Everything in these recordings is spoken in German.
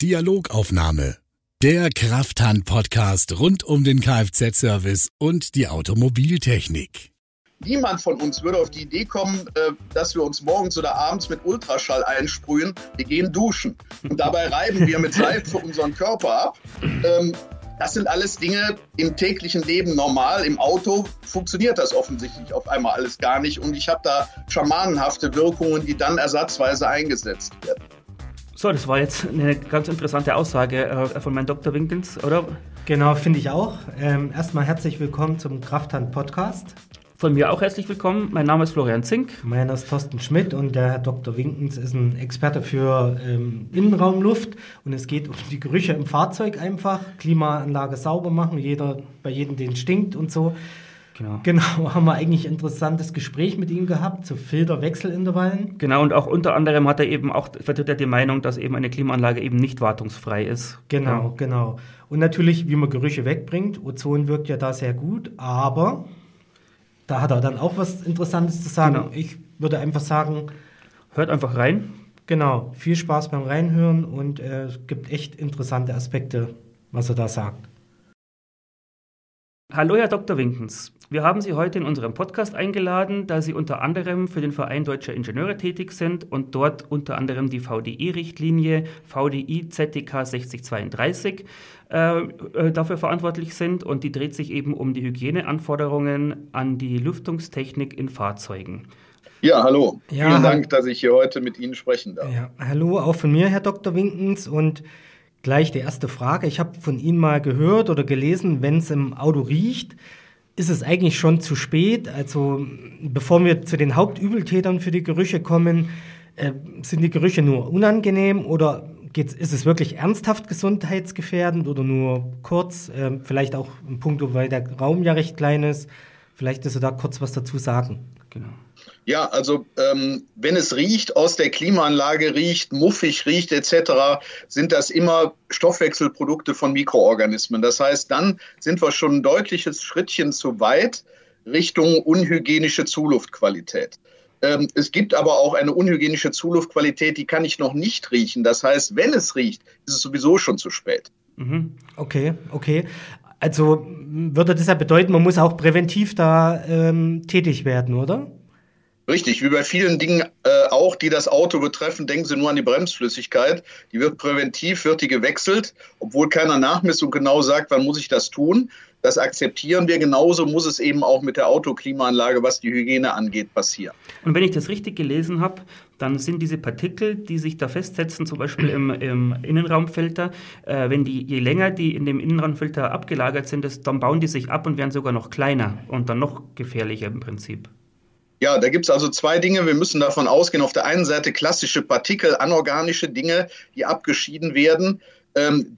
Dialogaufnahme. Der Krafthand-Podcast rund um den Kfz-Service und die Automobiltechnik. Niemand von uns würde auf die Idee kommen, äh, dass wir uns morgens oder abends mit Ultraschall einsprühen. Wir gehen duschen. Und dabei reiben wir mit Seife unseren Körper ab. Ähm, das sind alles Dinge im täglichen Leben normal. Im Auto funktioniert das offensichtlich auf einmal alles gar nicht. Und ich habe da schamanenhafte Wirkungen, die dann ersatzweise eingesetzt werden. So, das war jetzt eine ganz interessante Aussage äh, von meinem Dr. Winkens, oder? Genau, finde ich auch. Ähm, erstmal herzlich willkommen zum Krafthand Podcast. Von mir auch herzlich willkommen. Mein Name ist Florian Zink. Mein Name ist Thorsten Schmidt und der Herr Dr. Winkens ist ein Experte für ähm, Innenraumluft und es geht um die Gerüche im Fahrzeug einfach, Klimaanlage sauber machen, jeder bei jedem den stinkt und so. Genau. Genau, haben wir eigentlich ein interessantes Gespräch mit ihm gehabt zu Filterwechselintervallen. Genau, und auch unter anderem hat er eben auch, vertritt er die Meinung, dass eben eine Klimaanlage eben nicht wartungsfrei ist. Genau, ja. genau. Und natürlich, wie man Gerüche wegbringt. Ozon wirkt ja da sehr gut, aber da hat er dann auch was Interessantes zu sagen. Genau. Ich würde einfach sagen, hört einfach rein. Genau, viel Spaß beim Reinhören und äh, es gibt echt interessante Aspekte, was er da sagt. Hallo, Herr Dr. Winkens. Wir haben Sie heute in unserem Podcast eingeladen, da Sie unter anderem für den Verein Deutscher Ingenieure tätig sind und dort unter anderem die VDI-Richtlinie VDI ZTK 6032 äh, äh, dafür verantwortlich sind und die dreht sich eben um die Hygieneanforderungen an die Lüftungstechnik in Fahrzeugen. Ja, hallo. Ja, Vielen Dank, dass ich hier heute mit Ihnen sprechen darf. Ja, hallo, auch von mir, Herr Dr. Winkens. Und Gleich die erste Frage. Ich habe von Ihnen mal gehört oder gelesen, wenn es im Auto riecht, ist es eigentlich schon zu spät. Also bevor wir zu den Hauptübeltätern für die Gerüche kommen, äh, sind die Gerüche nur unangenehm oder geht's, ist es wirklich ernsthaft gesundheitsgefährdend oder nur kurz? Äh, vielleicht auch ein Punkt, weil der Raum ja recht klein ist. Vielleicht, dass Sie da kurz was dazu sagen. Genau. Ja, also ähm, wenn es riecht, aus der Klimaanlage riecht, muffig riecht etc., sind das immer Stoffwechselprodukte von Mikroorganismen. Das heißt, dann sind wir schon ein deutliches Schrittchen zu weit Richtung unhygienische Zuluftqualität. Ähm, es gibt aber auch eine unhygienische Zuluftqualität, die kann ich noch nicht riechen. Das heißt, wenn es riecht, ist es sowieso schon zu spät. Mhm. Okay, okay. Also würde das ja bedeuten, man muss auch präventiv da ähm, tätig werden, oder? Richtig, wie bei vielen Dingen äh, auch, die das Auto betreffen, denken Sie nur an die Bremsflüssigkeit. Die wird präventiv, wird die gewechselt, obwohl keiner Nachmessung genau sagt, wann muss ich das tun. Das akzeptieren wir. Genauso muss es eben auch mit der Autoklimaanlage, was die Hygiene angeht, passieren. Und wenn ich das richtig gelesen habe, dann sind diese Partikel, die sich da festsetzen, zum Beispiel im, im Innenraumfilter, äh, wenn die, je länger die in dem Innenraumfilter abgelagert sind, das, dann bauen die sich ab und werden sogar noch kleiner und dann noch gefährlicher im Prinzip. Ja, da gibt es also zwei Dinge. Wir müssen davon ausgehen, auf der einen Seite klassische Partikel, anorganische Dinge, die abgeschieden werden,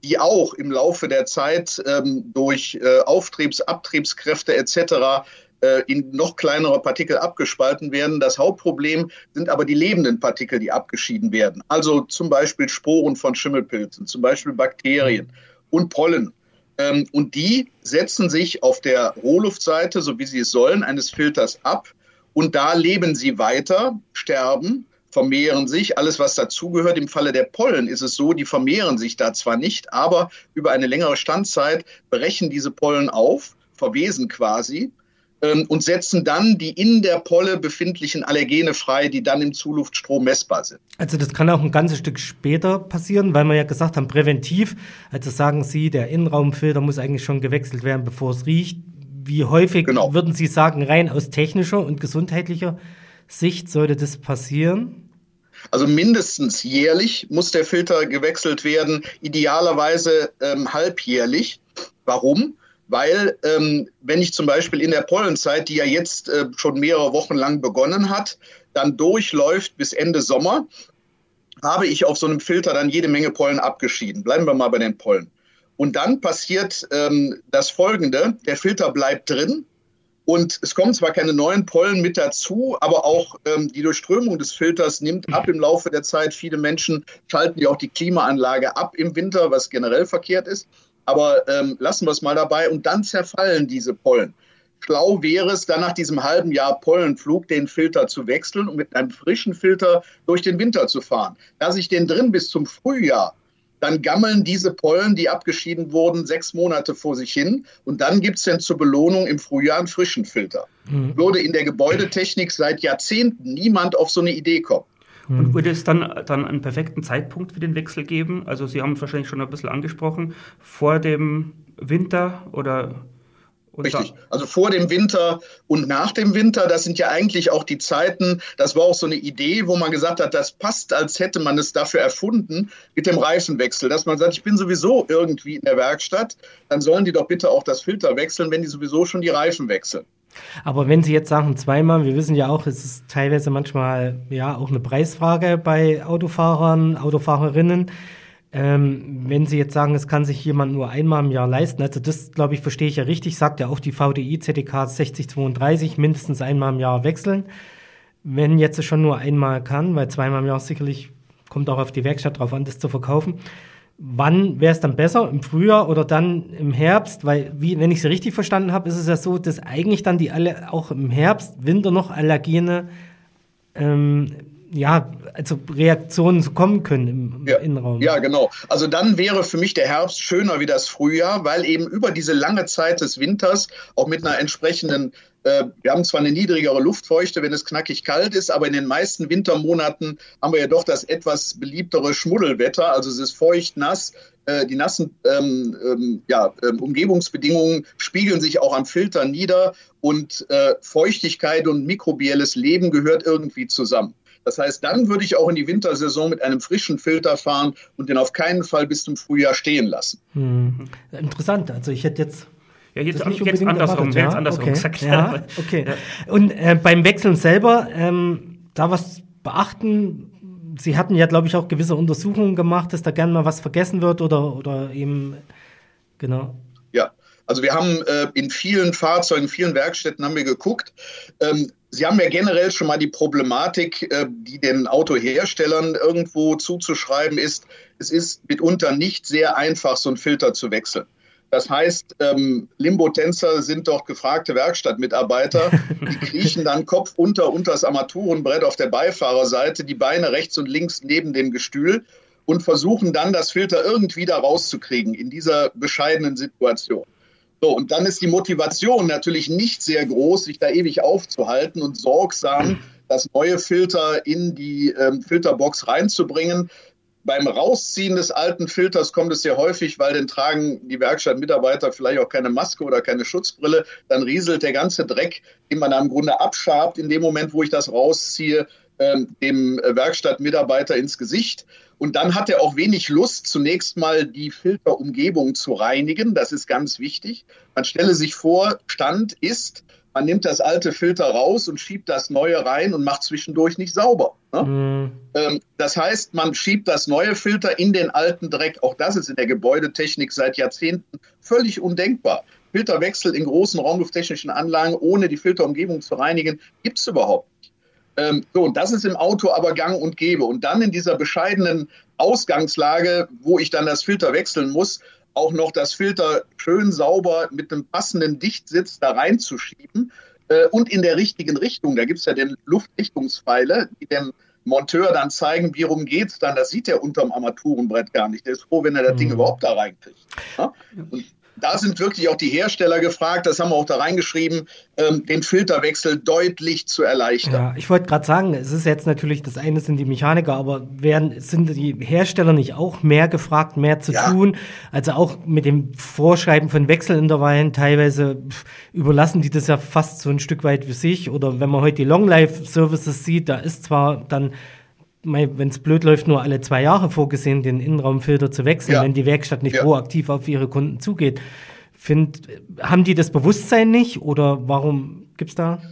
die auch im Laufe der Zeit ähm, durch äh, Auftriebs-, Abtriebskräfte etc. Äh, in noch kleinere Partikel abgespalten werden. Das Hauptproblem sind aber die lebenden Partikel, die abgeschieden werden. Also zum Beispiel Sporen von Schimmelpilzen, zum Beispiel Bakterien und Pollen. Ähm, und die setzen sich auf der Rohluftseite, so wie sie es sollen, eines Filters ab und da leben sie weiter, sterben, vermehren sich, alles was dazugehört. Im Falle der Pollen ist es so, die vermehren sich da zwar nicht, aber über eine längere Standzeit brechen diese Pollen auf, verwesen quasi ähm, und setzen dann die in der Polle befindlichen Allergene frei, die dann im Zuluftstrom messbar sind. Also das kann auch ein ganzes Stück später passieren, weil wir ja gesagt haben, präventiv. Also sagen Sie, der Innenraumfilter muss eigentlich schon gewechselt werden, bevor es riecht. Wie häufig genau. würden Sie sagen, rein aus technischer und gesundheitlicher Sicht sollte das passieren? Also mindestens jährlich muss der Filter gewechselt werden, idealerweise ähm, halbjährlich. Warum? Weil ähm, wenn ich zum Beispiel in der Pollenzeit, die ja jetzt äh, schon mehrere Wochen lang begonnen hat, dann durchläuft bis Ende Sommer, habe ich auf so einem Filter dann jede Menge Pollen abgeschieden. Bleiben wir mal bei den Pollen. Und dann passiert ähm, das Folgende, der Filter bleibt drin und es kommen zwar keine neuen Pollen mit dazu, aber auch ähm, die Durchströmung des Filters nimmt ab im Laufe der Zeit. Viele Menschen schalten ja auch die Klimaanlage ab im Winter, was generell verkehrt ist. Aber ähm, lassen wir es mal dabei und dann zerfallen diese Pollen. Schlau wäre es, dann nach diesem halben Jahr Pollenflug den Filter zu wechseln und mit einem frischen Filter durch den Winter zu fahren. Lasse ich den drin bis zum Frühjahr, dann gammeln diese Pollen, die abgeschieden wurden, sechs Monate vor sich hin. Und dann gibt es dann zur Belohnung im Frühjahr einen frischen Filter. Mhm. Würde in der Gebäudetechnik seit Jahrzehnten niemand auf so eine Idee kommen. Und mhm. würde es dann, dann einen perfekten Zeitpunkt für den Wechsel geben? Also Sie haben es wahrscheinlich schon ein bisschen angesprochen, vor dem Winter oder Richtig. Also vor dem Winter und nach dem Winter, das sind ja eigentlich auch die Zeiten, das war auch so eine Idee, wo man gesagt hat, das passt, als hätte man es dafür erfunden mit dem Reifenwechsel, dass man sagt, ich bin sowieso irgendwie in der Werkstatt, dann sollen die doch bitte auch das Filter wechseln, wenn die sowieso schon die Reifen wechseln. Aber wenn Sie jetzt sagen zweimal, wir wissen ja auch, es ist teilweise manchmal ja auch eine Preisfrage bei Autofahrern, Autofahrerinnen. Ähm, wenn Sie jetzt sagen, es kann sich jemand nur einmal im Jahr leisten, also das, glaube ich, verstehe ich ja richtig, sagt ja auch die VDI ZDK 6032, mindestens einmal im Jahr wechseln. Wenn jetzt schon nur einmal kann, weil zweimal im Jahr sicherlich kommt auch auf die Werkstatt drauf an, das zu verkaufen. Wann wäre es dann besser? Im Frühjahr oder dann im Herbst? Weil, wie, wenn ich Sie richtig verstanden habe, ist es ja so, dass eigentlich dann die alle auch im Herbst, Winter noch Allergene ähm, ja, also Reaktionen kommen können im, ja, Innenraum. Ja, genau. Also dann wäre für mich der Herbst schöner wie das Frühjahr, weil eben über diese lange Zeit des Winters auch mit einer entsprechenden äh, wir haben zwar eine niedrigere Luftfeuchte, wenn es knackig kalt ist, aber in den meisten Wintermonaten haben wir ja doch das etwas beliebtere Schmuddelwetter. Also es ist feucht, nass. Äh, die nassen ähm, ähm, ja, ähm, Umgebungsbedingungen spiegeln sich auch am Filter nieder und äh, Feuchtigkeit und mikrobielles Leben gehört irgendwie zusammen. Das heißt, dann würde ich auch in die Wintersaison mit einem frischen Filter fahren und den auf keinen Fall bis zum Frühjahr stehen lassen. Hm. Interessant. Also ich hätte jetzt ja, jetzt, nicht jetzt andersrum, erwartet, ja? jetzt andersrum okay. gesagt. Ja, okay. Ja. Und äh, beim Wechseln selber, ähm, da was beachten, Sie hatten ja, glaube ich, auch gewisse Untersuchungen gemacht, dass da gerne mal was vergessen wird oder, oder eben, genau. Ja, also wir haben äh, in vielen Fahrzeugen, in vielen Werkstätten haben wir geguckt. Ähm, Sie haben ja generell schon mal die Problematik, äh, die den Autoherstellern irgendwo zuzuschreiben ist. Es ist mitunter nicht sehr einfach, so einen Filter zu wechseln. Das heißt, ähm, Limbo-Tänzer sind dort gefragte Werkstattmitarbeiter. Die kriechen dann Kopf unter unter das Armaturenbrett auf der Beifahrerseite, die Beine rechts und links neben dem Gestühl und versuchen dann, das Filter irgendwie da rauszukriegen in dieser bescheidenen Situation. So, und dann ist die Motivation natürlich nicht sehr groß, sich da ewig aufzuhalten und sorgsam das neue Filter in die ähm, Filterbox reinzubringen. Beim Rausziehen des alten Filters kommt es sehr häufig, weil dann tragen die Werkstattmitarbeiter vielleicht auch keine Maske oder keine Schutzbrille. Dann rieselt der ganze Dreck, den man da im Grunde abschabt, in dem Moment, wo ich das rausziehe, ähm, dem Werkstattmitarbeiter ins Gesicht. Und dann hat er auch wenig Lust, zunächst mal die Filterumgebung zu reinigen. Das ist ganz wichtig. Man stelle sich vor, Stand ist, man nimmt das alte Filter raus und schiebt das neue rein und macht zwischendurch nicht sauber. Ne? Mhm. Ähm, das heißt, man schiebt das neue Filter in den alten Dreck. Auch das ist in der Gebäudetechnik seit Jahrzehnten völlig undenkbar. Filterwechsel in großen raumlufttechnischen Anlagen, ohne die Filterumgebung zu reinigen, gibt es überhaupt ähm, so, und das ist im Auto aber gang und gäbe. Und dann in dieser bescheidenen Ausgangslage, wo ich dann das Filter wechseln muss, auch noch das Filter schön sauber mit einem passenden Dichtsitz da reinzuschieben äh, und in der richtigen Richtung. Da gibt es ja den Luftrichtungspfeile, die dem Monteur dann zeigen, wie rum geht es dann. Das sieht er unterm Armaturenbrett gar nicht. Der ist froh, wenn er das mhm. Ding überhaupt da reinkriegt. Ja? Und da sind wirklich auch die Hersteller gefragt, das haben wir auch da reingeschrieben, ähm, den Filterwechsel deutlich zu erleichtern. Ja, ich wollte gerade sagen, es ist jetzt natürlich, das eine sind die Mechaniker, aber werden, sind die Hersteller nicht auch mehr gefragt, mehr zu ja. tun? Also auch mit dem Vorschreiben von Wechselintervallen teilweise pff, überlassen die das ja fast so ein Stück weit für sich. Oder wenn man heute die Long Life Services sieht, da ist zwar dann wenn es blöd läuft, nur alle zwei Jahre vorgesehen, den Innenraumfilter zu wechseln, ja. wenn die Werkstatt nicht ja. proaktiv auf ihre Kunden zugeht. Find, haben die das Bewusstsein nicht oder warum gibt es da?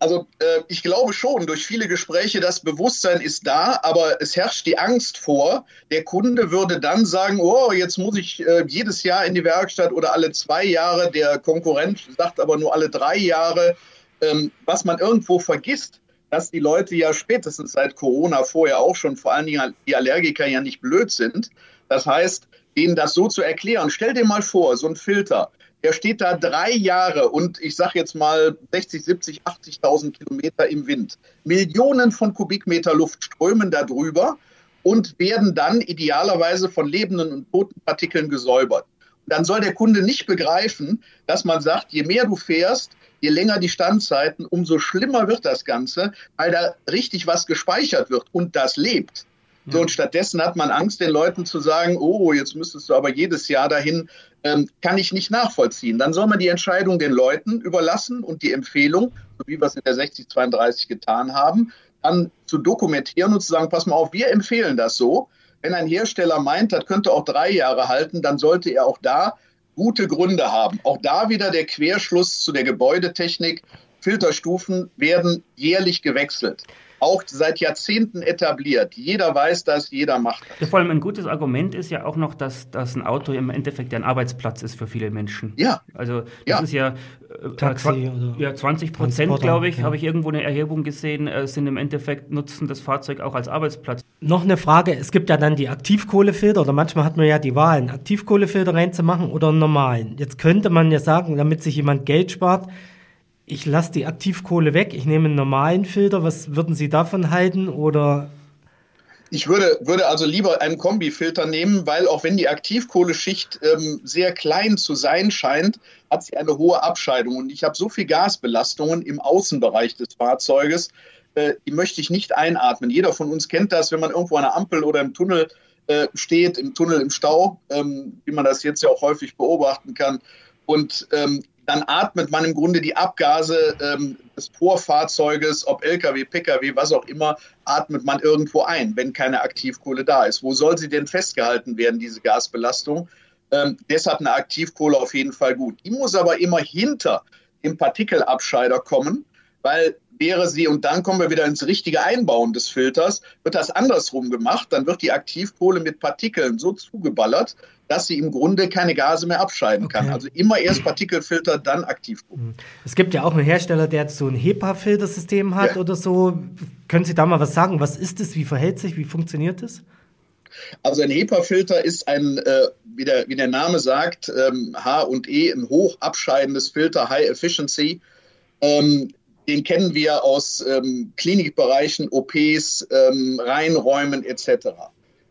Also äh, ich glaube schon, durch viele Gespräche, das Bewusstsein ist da, aber es herrscht die Angst vor, der Kunde würde dann sagen, oh, jetzt muss ich äh, jedes Jahr in die Werkstatt oder alle zwei Jahre, der Konkurrent sagt aber nur alle drei Jahre, ähm, was man irgendwo vergisst dass die Leute ja spätestens seit Corona vorher auch schon, vor allen Dingen die Allergiker ja nicht blöd sind. Das heißt, denen das so zu erklären, stell dir mal vor, so ein Filter, der steht da drei Jahre und ich sage jetzt mal 60, 70, 80.000 Kilometer im Wind. Millionen von Kubikmeter Luft strömen da drüber und werden dann idealerweise von lebenden und toten Partikeln gesäubert. Dann soll der Kunde nicht begreifen, dass man sagt, je mehr du fährst, je länger die Standzeiten, umso schlimmer wird das Ganze, weil da richtig was gespeichert wird und das lebt. So, und stattdessen hat man Angst, den Leuten zu sagen, oh, jetzt müsstest du aber jedes Jahr dahin, ähm, kann ich nicht nachvollziehen. Dann soll man die Entscheidung den Leuten überlassen und die Empfehlung, so wie wir es in der 6032 getan haben, dann zu dokumentieren und zu sagen, pass mal auf, wir empfehlen das so. Wenn ein Hersteller meint, das könnte auch drei Jahre halten, dann sollte er auch da gute Gründe haben. Auch da wieder der Querschluss zu der Gebäudetechnik. Filterstufen werden jährlich gewechselt auch seit Jahrzehnten etabliert. Jeder weiß das, jeder macht das. Ja, vor allem ein gutes Argument ist ja auch noch, dass, dass ein Auto im Endeffekt ein Arbeitsplatz ist für viele Menschen. Ja. Also das ja. ist ja, äh, Taxi ja 20 Prozent, glaube ich, ja. habe ich irgendwo eine Erhebung gesehen, äh, sind im Endeffekt nutzen das Fahrzeug auch als Arbeitsplatz. Noch eine Frage, es gibt ja dann die Aktivkohlefilter oder manchmal hat man ja die Wahl, einen Aktivkohlefilter reinzumachen oder einen normalen. Jetzt könnte man ja sagen, damit sich jemand Geld spart, ich lasse die Aktivkohle weg, ich nehme einen normalen Filter. Was würden Sie davon halten? Oder ich würde, würde also lieber einen Kombifilter nehmen, weil auch wenn die Aktivkohleschicht ähm, sehr klein zu sein scheint, hat sie eine hohe Abscheidung. Und ich habe so viel Gasbelastungen im Außenbereich des Fahrzeuges, äh, die möchte ich nicht einatmen. Jeder von uns kennt das, wenn man irgendwo an einer Ampel oder im Tunnel äh, steht, im Tunnel im Stau, ähm, wie man das jetzt ja auch häufig beobachten kann. Und ähm, dann atmet man im Grunde die Abgase ähm, des Vorfahrzeuges, ob Lkw, Pkw, was auch immer, atmet man irgendwo ein, wenn keine Aktivkohle da ist. Wo soll sie denn festgehalten werden, diese Gasbelastung? Ähm, deshalb eine Aktivkohle auf jeden Fall gut. Die muss aber immer hinter dem Partikelabscheider kommen, weil wäre sie, und dann kommen wir wieder ins richtige Einbauen des Filters, wird das andersrum gemacht, dann wird die Aktivkohle mit Partikeln so zugeballert, dass sie im Grunde keine Gase mehr abscheiden okay. kann. Also immer erst Partikelfilter, dann Aktivkohle. Mhm. Es gibt ja auch einen Hersteller, der so ein HEPA-Filtersystem hat ja. oder so. Können Sie da mal was sagen? Was ist es? Wie verhält sich? Wie funktioniert es? Also ein HEPA-Filter ist ein, äh, wie, der, wie der Name sagt, ähm, H und E, ein hoch abscheidendes Filter, High Efficiency. Ähm, den kennen wir aus ähm, Klinikbereichen, OPs, ähm, Reinräumen etc.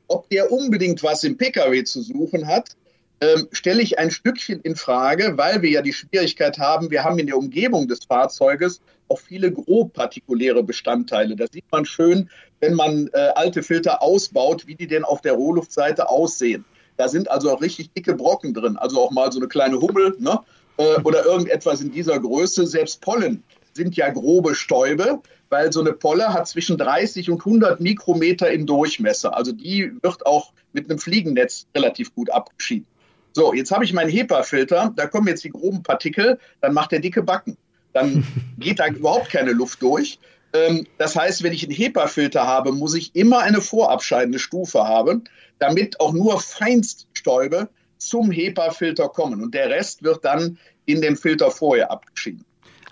Ob der unbedingt was im Pkw zu suchen hat, ähm, stelle ich ein Stückchen in Frage, weil wir ja die Schwierigkeit haben, wir haben in der Umgebung des Fahrzeuges auch viele grob partikuläre Bestandteile. Das sieht man schön, wenn man äh, alte Filter ausbaut, wie die denn auf der Rohluftseite aussehen. Da sind also auch richtig dicke Brocken drin, also auch mal so eine kleine Hummel ne? äh, oder irgendetwas in dieser Größe. Selbst Pollen sind ja grobe Stäube, weil so eine Polle hat zwischen 30 und 100 Mikrometer im Durchmesser. Also die wird auch mit einem Fliegennetz relativ gut abgeschieden. So, jetzt habe ich meinen HEPA-Filter, da kommen jetzt die groben Partikel, dann macht der dicke Backen. Dann geht da überhaupt keine Luft durch. Ähm, das heißt, wenn ich einen HEPA-Filter habe, muss ich immer eine vorabscheidende Stufe haben, damit auch nur Feinststäube zum HEPA-Filter kommen. Und der Rest wird dann in dem Filter vorher abgeschieden.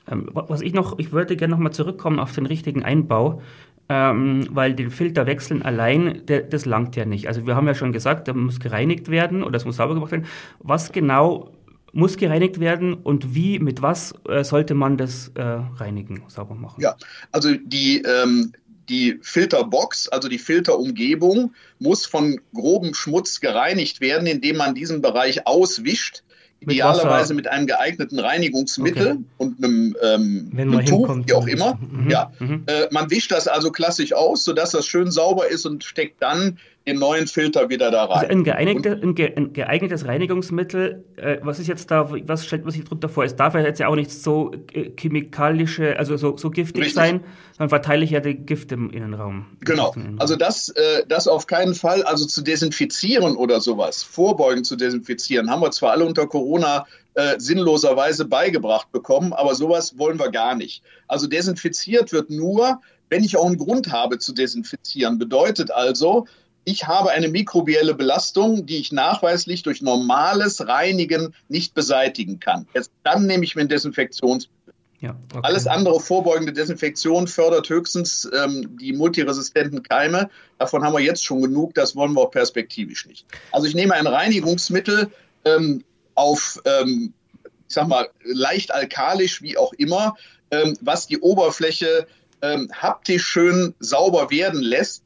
Ähm, was ich noch, ich würde gerne nochmal zurückkommen auf den richtigen Einbau, ähm, weil den Filter wechseln allein, der, das langt ja nicht. Also wir haben ja schon gesagt, der muss gereinigt werden oder es muss sauber gemacht werden. Was genau muss gereinigt werden und wie, mit was äh, sollte man das äh, reinigen, sauber machen? Ja, also die, ähm, die Filterbox, also die Filterumgebung, muss von grobem Schmutz gereinigt werden, indem man diesen Bereich auswischt Idealerweise mit, mit einem geeigneten Reinigungsmittel okay. und einem, ähm, einem Tuch, wie auch immer. Mhm. Ja. Mhm. Äh, man wischt das also klassisch aus, sodass das schön sauber ist und steckt dann den neuen Filter wieder da rein. Also ein, geeignetes, ein, ge ein geeignetes Reinigungsmittel, äh, was ist jetzt da, was stellt man sich darunter vor? Es darf ja jetzt ja auch nicht so äh, chemikalische, also so, so giftig Richtig. sein, dann verteile ich ja die Gift im Innenraum. Genau, Innenraum. also das, äh, das auf keinen Fall, also zu desinfizieren oder sowas, vorbeugen zu desinfizieren, haben wir zwar alle unter Corona äh, sinnloserweise beigebracht bekommen, aber sowas wollen wir gar nicht. Also desinfiziert wird nur, wenn ich auch einen Grund habe zu desinfizieren. Bedeutet also, ich habe eine mikrobielle Belastung, die ich nachweislich durch normales Reinigen nicht beseitigen kann. Jetzt, dann nehme ich mir ein Desinfektionsmittel. Ja, okay. Alles andere vorbeugende Desinfektion fördert höchstens ähm, die multiresistenten Keime. Davon haben wir jetzt schon genug, das wollen wir auch perspektivisch nicht. Also ich nehme ein Reinigungsmittel ähm, auf, ähm, ich sag mal, leicht alkalisch, wie auch immer, ähm, was die Oberfläche ähm, haptisch schön sauber werden lässt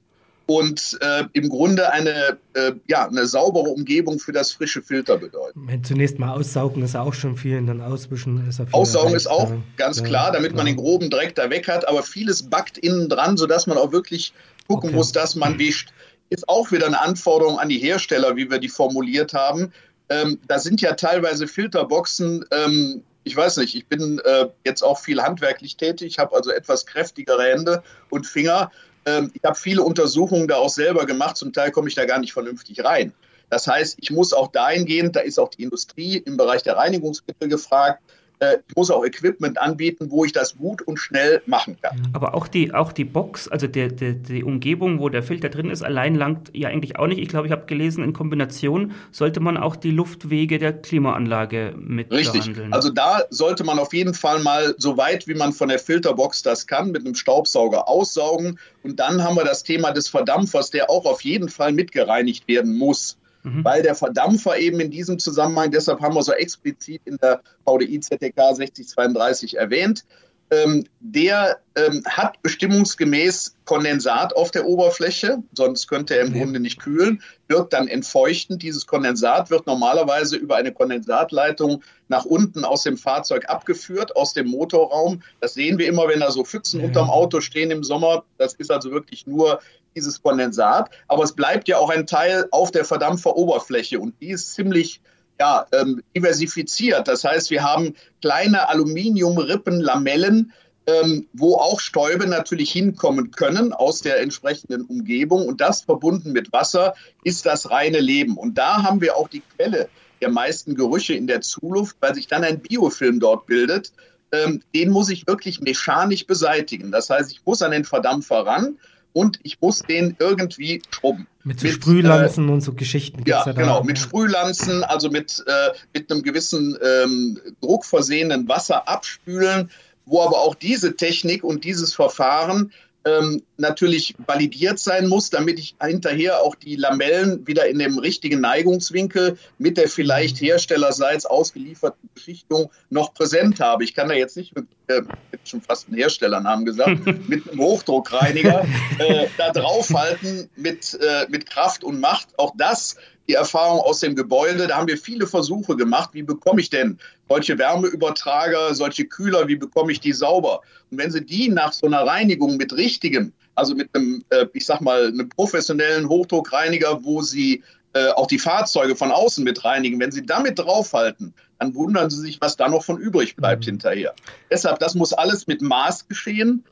und äh, im Grunde eine, äh, ja, eine saubere Umgebung für das frische Filter bedeuten. Wenn zunächst mal aussaugen ist auch schon viel, und dann auswischen ist ja viel Aussaugen ist auch ganz klar, damit ja. man den groben Dreck da weg hat, aber vieles backt innen dran, sodass man auch wirklich gucken okay. muss, dass man wischt. Ist auch wieder eine Anforderung an die Hersteller, wie wir die formuliert haben. Ähm, da sind ja teilweise Filterboxen, ähm, ich weiß nicht, ich bin äh, jetzt auch viel handwerklich tätig, habe also etwas kräftigere Hände und Finger. Ähm, ich habe viele Untersuchungen da auch selber gemacht, zum Teil komme ich da gar nicht vernünftig rein. Das heißt, ich muss auch dahingehend, da ist auch die Industrie im Bereich der Reinigungsmittel gefragt, ich muss auch Equipment anbieten, wo ich das gut und schnell machen kann. Aber auch die, auch die Box, also der, der, die Umgebung, wo der Filter drin ist, allein langt ja eigentlich auch nicht. Ich glaube, ich habe gelesen, in Kombination sollte man auch die Luftwege der Klimaanlage mit Richtig. Behandeln. Also da sollte man auf jeden Fall mal so weit, wie man von der Filterbox das kann, mit einem Staubsauger aussaugen. Und dann haben wir das Thema des Verdampfers, der auch auf jeden Fall mitgereinigt werden muss mhm. weil der Verdampfer eben in diesem Zusammenhang, deshalb haben wir so explizit in der VDI ZTK 6032 erwähnt, ähm, der ähm, hat bestimmungsgemäß Kondensat auf der Oberfläche, sonst könnte er im ja. Grunde nicht kühlen, wirkt dann entfeuchtend. Dieses Kondensat wird normalerweise über eine Kondensatleitung nach unten aus dem Fahrzeug abgeführt, aus dem Motorraum. Das sehen wir immer, wenn da so Pfützen ja. unterm Auto stehen im Sommer. Das ist also wirklich nur dieses Kondensat. Aber es bleibt ja auch ein Teil auf der Verdampferoberfläche und die ist ziemlich ja, ähm, diversifiziert. Das heißt, wir haben kleine Aluminiumrippen, Lamellen, ähm, wo auch Stäube natürlich hinkommen können aus der entsprechenden Umgebung. Und das verbunden mit Wasser ist das reine Leben. Und da haben wir auch die Quelle der meisten Gerüche in der Zuluft, weil sich dann ein Biofilm dort bildet. Ähm, den muss ich wirklich mechanisch beseitigen. Das heißt, ich muss an den Verdampfer ran und ich muss den irgendwie schrubben. Mit so mit, Sprühlanzen äh, und so Geschichten. Ja, ja genau, mit Sprühlanzen, also mit, äh, mit einem gewissen ähm, druckversehenen Wasser abspülen, wo aber auch diese Technik und dieses Verfahren ähm, natürlich validiert sein muss, damit ich hinterher auch die Lamellen wieder in dem richtigen Neigungswinkel mit der vielleicht herstellerseits ausgelieferten Beschichtung noch präsent habe. Ich kann da jetzt nicht mit, äh, schon fast einen Herstellernamen gesagt, mit einem Hochdruckreiniger äh, da draufhalten mit, äh, mit Kraft und Macht. Auch das die Erfahrung aus dem Gebäude. Da haben wir viele Versuche gemacht. Wie bekomme ich denn solche Wärmeübertrager, solche Kühler, wie bekomme ich die sauber? Und wenn Sie die nach so einer Reinigung mit richtigem, also mit einem, äh, ich sag mal, einem professionellen Hochdruckreiniger, wo Sie äh, auch die Fahrzeuge von außen mit reinigen, wenn Sie damit draufhalten, dann wundern Sie sich, was da noch von übrig bleibt mhm. hinterher. Deshalb, das muss alles mit Maß geschehen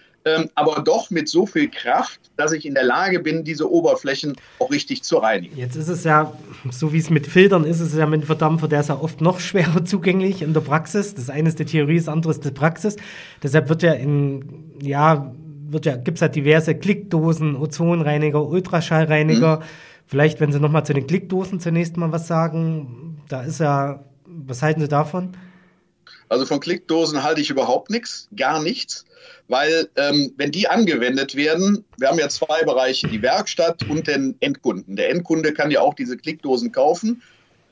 aber doch mit so viel Kraft, dass ich in der Lage bin, diese Oberflächen auch richtig zu reinigen. Jetzt ist es ja, so wie es mit Filtern ist, ist es ja mit dem Verdampfer, der ist ja oft noch schwerer zugänglich in der Praxis. Das eine ist die Theorie, das andere ist die Praxis. Deshalb wird ja in, ja, wird ja, gibt es ja diverse Klickdosen, Ozonreiniger, Ultraschallreiniger. Mhm. Vielleicht, wenn Sie nochmal zu den Klickdosen zunächst mal was sagen, da ist ja, was halten Sie davon? Also von Klickdosen halte ich überhaupt nichts, gar nichts weil ähm, wenn die angewendet werden, wir haben ja zwei Bereiche, die Werkstatt und den Endkunden. Der Endkunde kann ja auch diese Klickdosen kaufen.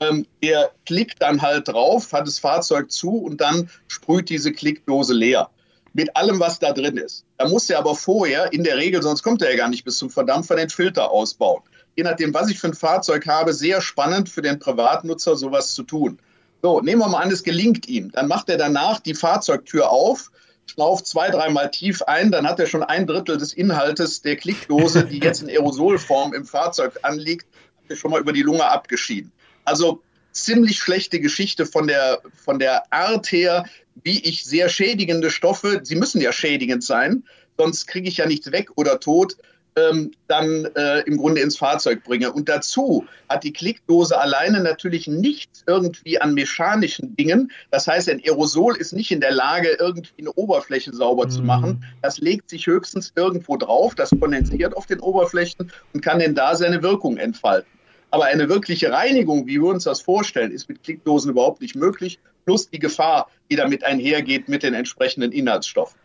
Ähm, der klickt dann halt drauf, hat das Fahrzeug zu und dann sprüht diese Klickdose leer. Mit allem, was da drin ist. Da muss er aber vorher, in der Regel, sonst kommt er ja gar nicht bis zum Verdampfer, den Filter ausbauen. Je nachdem, was ich für ein Fahrzeug habe, sehr spannend für den Privatnutzer, sowas zu tun. So, nehmen wir mal an, es gelingt ihm. Dann macht er danach die Fahrzeugtür auf, schnauft zwei, dreimal tief ein, dann hat er schon ein Drittel des Inhaltes der Klickdose, die jetzt in Aerosolform im Fahrzeug anliegt, schon mal über die Lunge abgeschieden. Also ziemlich schlechte Geschichte von der, von der Art her, wie ich sehr schädigende Stoffe, sie müssen ja schädigend sein, sonst kriege ich ja nichts weg oder tot, ähm, dann äh, im Grunde ins Fahrzeug bringe. Und dazu hat die Klickdose alleine natürlich nichts irgendwie an mechanischen Dingen. Das heißt, ein Aerosol ist nicht in der Lage, irgendwie eine Oberfläche sauber mhm. zu machen. Das legt sich höchstens irgendwo drauf, das kondensiert auf den Oberflächen und kann denn da seine Wirkung entfalten. Aber eine wirkliche Reinigung, wie wir uns das vorstellen, ist mit Klickdosen überhaupt nicht möglich, plus die Gefahr, die damit einhergeht mit den entsprechenden Inhaltsstoffen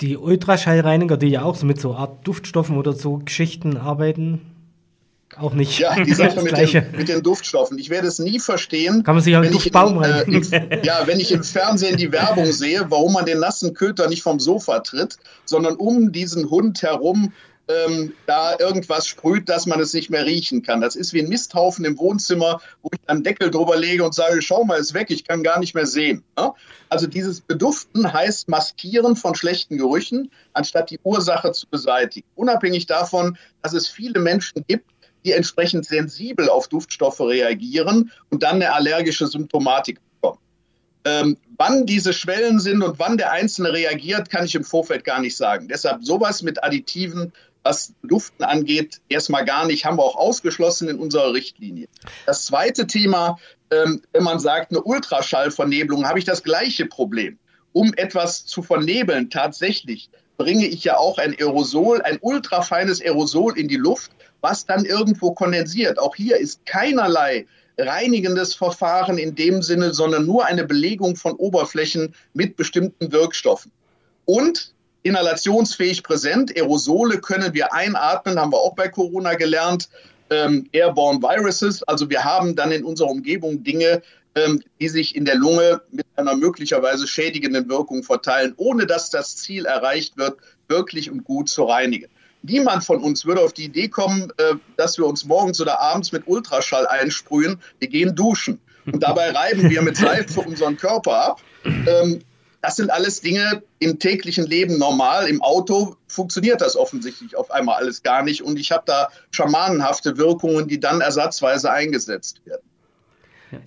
die Ultraschallreiniger, die ja auch so mit so Art Duftstoffen oder so Geschichten arbeiten, auch nicht. Ja, die Sache mit den, mit den, Duftstoffen. Ich werde es nie verstehen. Kann man sich auch einen Duftbaum rein. Äh, ja, wenn ich im Fernsehen die Werbung sehe, warum man den nassen Köter nicht vom Sofa tritt, sondern um diesen Hund herum ähm, da irgendwas sprüht, dass man es nicht mehr riechen kann. Das ist wie ein Misthaufen im Wohnzimmer, wo ich einen Deckel drüber lege und sage, schau mal, ist weg, ich kann gar nicht mehr sehen. Ja? Also dieses Beduften heißt Maskieren von schlechten Gerüchen, anstatt die Ursache zu beseitigen. Unabhängig davon, dass es viele Menschen gibt, die entsprechend sensibel auf Duftstoffe reagieren und dann eine allergische Symptomatik bekommen. Ähm, wann diese Schwellen sind und wann der Einzelne reagiert, kann ich im Vorfeld gar nicht sagen. Deshalb sowas mit Additiven, was Duften angeht, erstmal gar nicht, haben wir auch ausgeschlossen in unserer Richtlinie. Das zweite Thema, ähm, wenn man sagt, eine Ultraschallvernebelung, habe ich das gleiche Problem. Um etwas zu vernebeln, tatsächlich, bringe ich ja auch ein Aerosol, ein ultrafeines Aerosol in die Luft, was dann irgendwo kondensiert. Auch hier ist keinerlei reinigendes Verfahren in dem Sinne, sondern nur eine Belegung von Oberflächen mit bestimmten Wirkstoffen. Und inhalationsfähig präsent. Aerosole können wir einatmen, haben wir auch bei Corona gelernt. Ähm, Airborne Viruses, also wir haben dann in unserer Umgebung Dinge, ähm, die sich in der Lunge mit einer möglicherweise schädigenden Wirkung verteilen, ohne dass das Ziel erreicht wird, wirklich und gut zu reinigen. Niemand von uns würde auf die Idee kommen, äh, dass wir uns morgens oder abends mit Ultraschall einsprühen. Wir gehen duschen. Und dabei reiben wir mit Seife unseren Körper ab. Ähm, das sind alles Dinge im täglichen Leben normal. Im Auto funktioniert das offensichtlich auf einmal alles gar nicht. Und ich habe da schamanenhafte Wirkungen, die dann ersatzweise eingesetzt werden.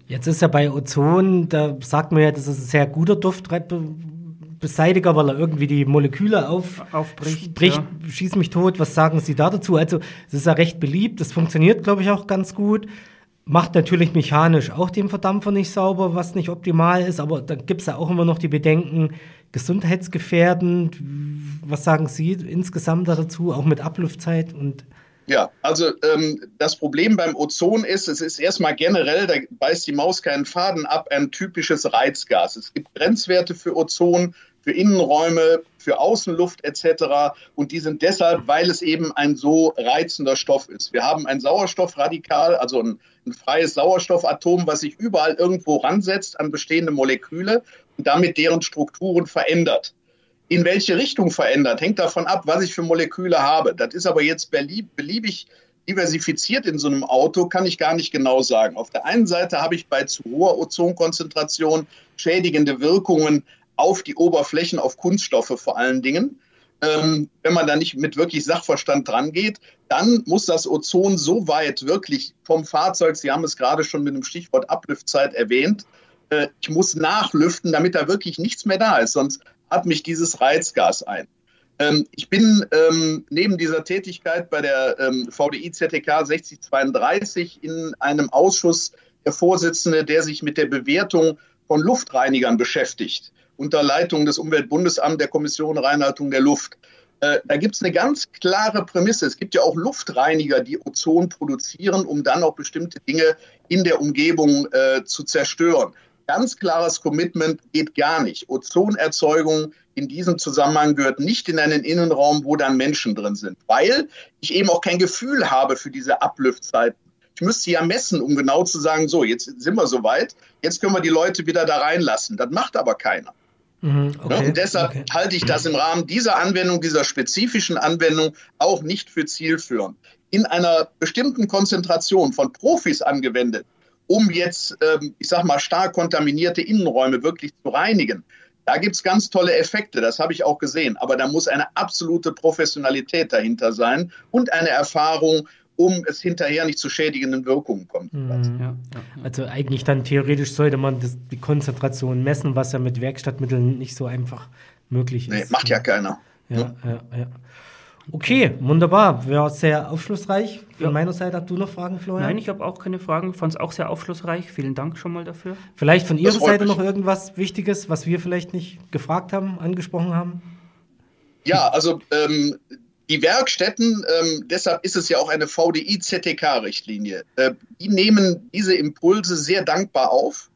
Jetzt ist ja bei Ozon, da sagt man ja, das ist ein sehr guter Duftbeseitiger, weil er irgendwie die Moleküle auf, aufbricht, bricht, ja. schießt mich tot. Was sagen Sie da dazu? Also, es ist ja recht beliebt, das funktioniert, glaube ich, auch ganz gut. Macht natürlich mechanisch auch den Verdampfer nicht sauber, was nicht optimal ist, aber da gibt es ja auch immer noch die Bedenken, gesundheitsgefährdend. Was sagen Sie insgesamt dazu, auch mit Abluftzeit und ja, also ähm, das Problem beim Ozon ist, es ist erstmal generell, da beißt die Maus keinen Faden ab, ein typisches Reizgas. Es gibt Grenzwerte für Ozon, für Innenräume, für Außenluft etc. Und die sind deshalb, weil es eben ein so reizender Stoff ist. Wir haben ein Sauerstoffradikal, also ein, ein freies Sauerstoffatom, was sich überall irgendwo ransetzt an bestehende Moleküle und damit deren Strukturen verändert. In welche Richtung verändert, hängt davon ab, was ich für Moleküle habe. Das ist aber jetzt beliebig diversifiziert in so einem Auto, kann ich gar nicht genau sagen. Auf der einen Seite habe ich bei zu hoher Ozonkonzentration schädigende Wirkungen auf die Oberflächen, auf Kunststoffe vor allen Dingen. Ähm, wenn man da nicht mit wirklich Sachverstand dran geht, dann muss das Ozon so weit wirklich vom Fahrzeug, Sie haben es gerade schon mit dem Stichwort Ablüftzeit erwähnt, äh, ich muss nachlüften, damit da wirklich nichts mehr da ist. Sonst mich dieses Reizgas ein. Ähm, ich bin ähm, neben dieser Tätigkeit bei der VDI ZTK 6032 in einem Ausschuss der Vorsitzende, der sich mit der Bewertung von Luftreinigern beschäftigt, unter Leitung des Umweltbundesamts der Kommission Reinhaltung der Luft. Äh, da gibt es eine ganz klare Prämisse. Es gibt ja auch Luftreiniger, die Ozon produzieren, um dann auch bestimmte Dinge in der Umgebung äh, zu zerstören ganz klares Commitment geht gar nicht. Ozonerzeugung in diesem Zusammenhang gehört nicht in einen Innenraum, wo dann Menschen drin sind, weil ich eben auch kein Gefühl habe für diese Ablüftzeiten. Ich müsste ja messen, um genau zu sagen, so, jetzt sind wir soweit, jetzt können wir die Leute wieder da reinlassen. Das macht aber keiner. Mhm, okay, und deshalb okay. halte ich das im Rahmen dieser Anwendung, dieser spezifischen Anwendung auch nicht für zielführend. In einer bestimmten Konzentration von Profis angewendet, um jetzt, ähm, ich sag mal, stark kontaminierte Innenräume wirklich zu reinigen. Da gibt es ganz tolle Effekte, das habe ich auch gesehen. Aber da muss eine absolute Professionalität dahinter sein und eine Erfahrung, um es hinterher nicht zu schädigenden Wirkungen kommt. Mhm. Ja, Also eigentlich dann theoretisch sollte man das, die Konzentration messen, was ja mit Werkstattmitteln nicht so einfach möglich ist. Nee, macht ja keiner. Ja, ja, ja. Okay, wunderbar. Wäre sehr aufschlussreich. Von ja. meiner Seite, hast du noch Fragen, Florian? Nein, ich habe auch keine Fragen. Fand es auch sehr aufschlussreich. Vielen Dank schon mal dafür. Vielleicht von Ihrer Seite mich. noch irgendwas Wichtiges, was wir vielleicht nicht gefragt haben, angesprochen haben? Ja, also ähm, die Werkstätten, ähm, deshalb ist es ja auch eine VDI-ZTK-Richtlinie, äh, die nehmen diese Impulse sehr dankbar auf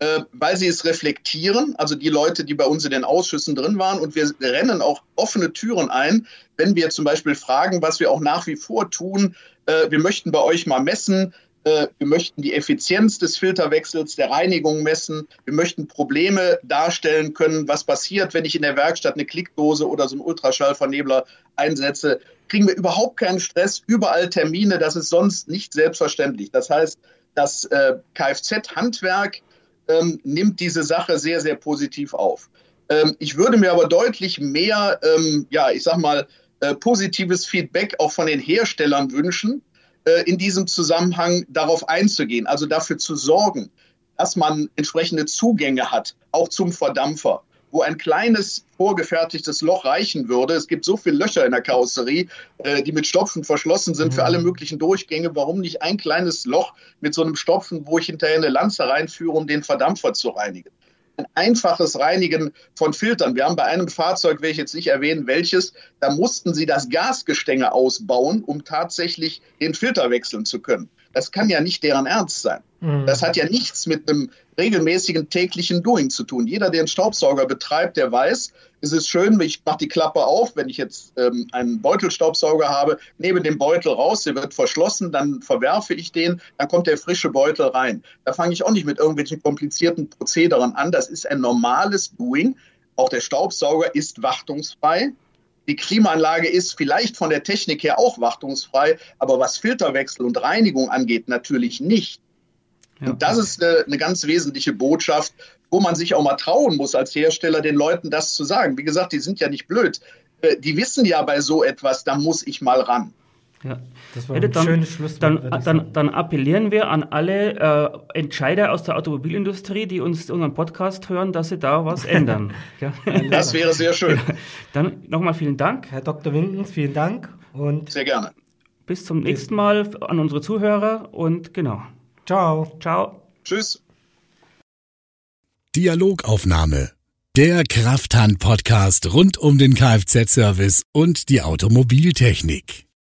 äh, weil sie es reflektieren, also die Leute, die bei uns in den Ausschüssen drin waren. Und wir rennen auch offene Türen ein, wenn wir zum Beispiel fragen, was wir auch nach wie vor tun. Äh, wir möchten bei euch mal messen, wir möchten die Effizienz des Filterwechsels, der Reinigung messen. Wir möchten Probleme darstellen können, was passiert, wenn ich in der Werkstatt eine Klickdose oder so einen Ultraschallvernebler einsetze. Kriegen wir überhaupt keinen Stress, überall Termine, das ist sonst nicht selbstverständlich. Das heißt, das äh, Kfz-Handwerk ähm, nimmt diese Sache sehr, sehr positiv auf. Ähm, ich würde mir aber deutlich mehr, ähm, ja, ich sag mal, äh, positives Feedback auch von den Herstellern wünschen, äh, in diesem Zusammenhang darauf einzugehen, also dafür zu sorgen, dass man entsprechende Zugänge hat, auch zum Verdampfer, wo ein kleines vorgefertigtes Loch reichen würde. Es gibt so viele Löcher in der Karosserie, äh, die mit Stopfen verschlossen sind für mhm. alle möglichen Durchgänge. Warum nicht ein kleines Loch mit so einem Stopfen, wo ich hinterher eine Lanze reinführe, um den Verdampfer zu reinigen? Ein einfaches Reinigen von Filtern. Wir haben bei einem Fahrzeug, will ich jetzt nicht erwähnen, welches, da mussten sie das Gasgestänge ausbauen, um tatsächlich den Filter wechseln zu können. Das kann ja nicht deren Ernst sein. Mhm. Das hat ja nichts mit einem regelmäßigen täglichen Doing zu tun. Jeder, der einen Staubsauger betreibt, der weiß, es ist schön, ich mache die Klappe auf, wenn ich jetzt ähm, einen Beutelstaubsauger habe, nehme den Beutel raus, der wird verschlossen, dann verwerfe ich den, dann kommt der frische Beutel rein. Da fange ich auch nicht mit irgendwelchen komplizierten Prozederen an. Das ist ein normales Doing. Auch der Staubsauger ist wartungsfrei. Die Klimaanlage ist vielleicht von der Technik her auch wartungsfrei, aber was Filterwechsel und Reinigung angeht, natürlich nicht. Ja. Und das ist eine, eine ganz wesentliche Botschaft, wo man sich auch mal trauen muss als Hersteller, den Leuten das zu sagen. Wie gesagt, die sind ja nicht blöd. Äh, die wissen ja bei so etwas, da muss ich mal ran. Ja. Das war ein dann, schönes Schlusswort. Dann, dann, dann, appellieren wir an alle äh, Entscheider aus der Automobilindustrie, die uns unseren Podcast hören, dass sie da was ändern. ja. Das wäre sehr schön. Dann nochmal vielen Dank. Herr Dr. Winkens, vielen Dank. Und sehr gerne. Bis zum nächsten Mal an unsere Zuhörer und genau. Ciao. Ciao. Tschüss. Dialogaufnahme. Der Krafthand-Podcast rund um den Kfz-Service und die Automobiltechnik.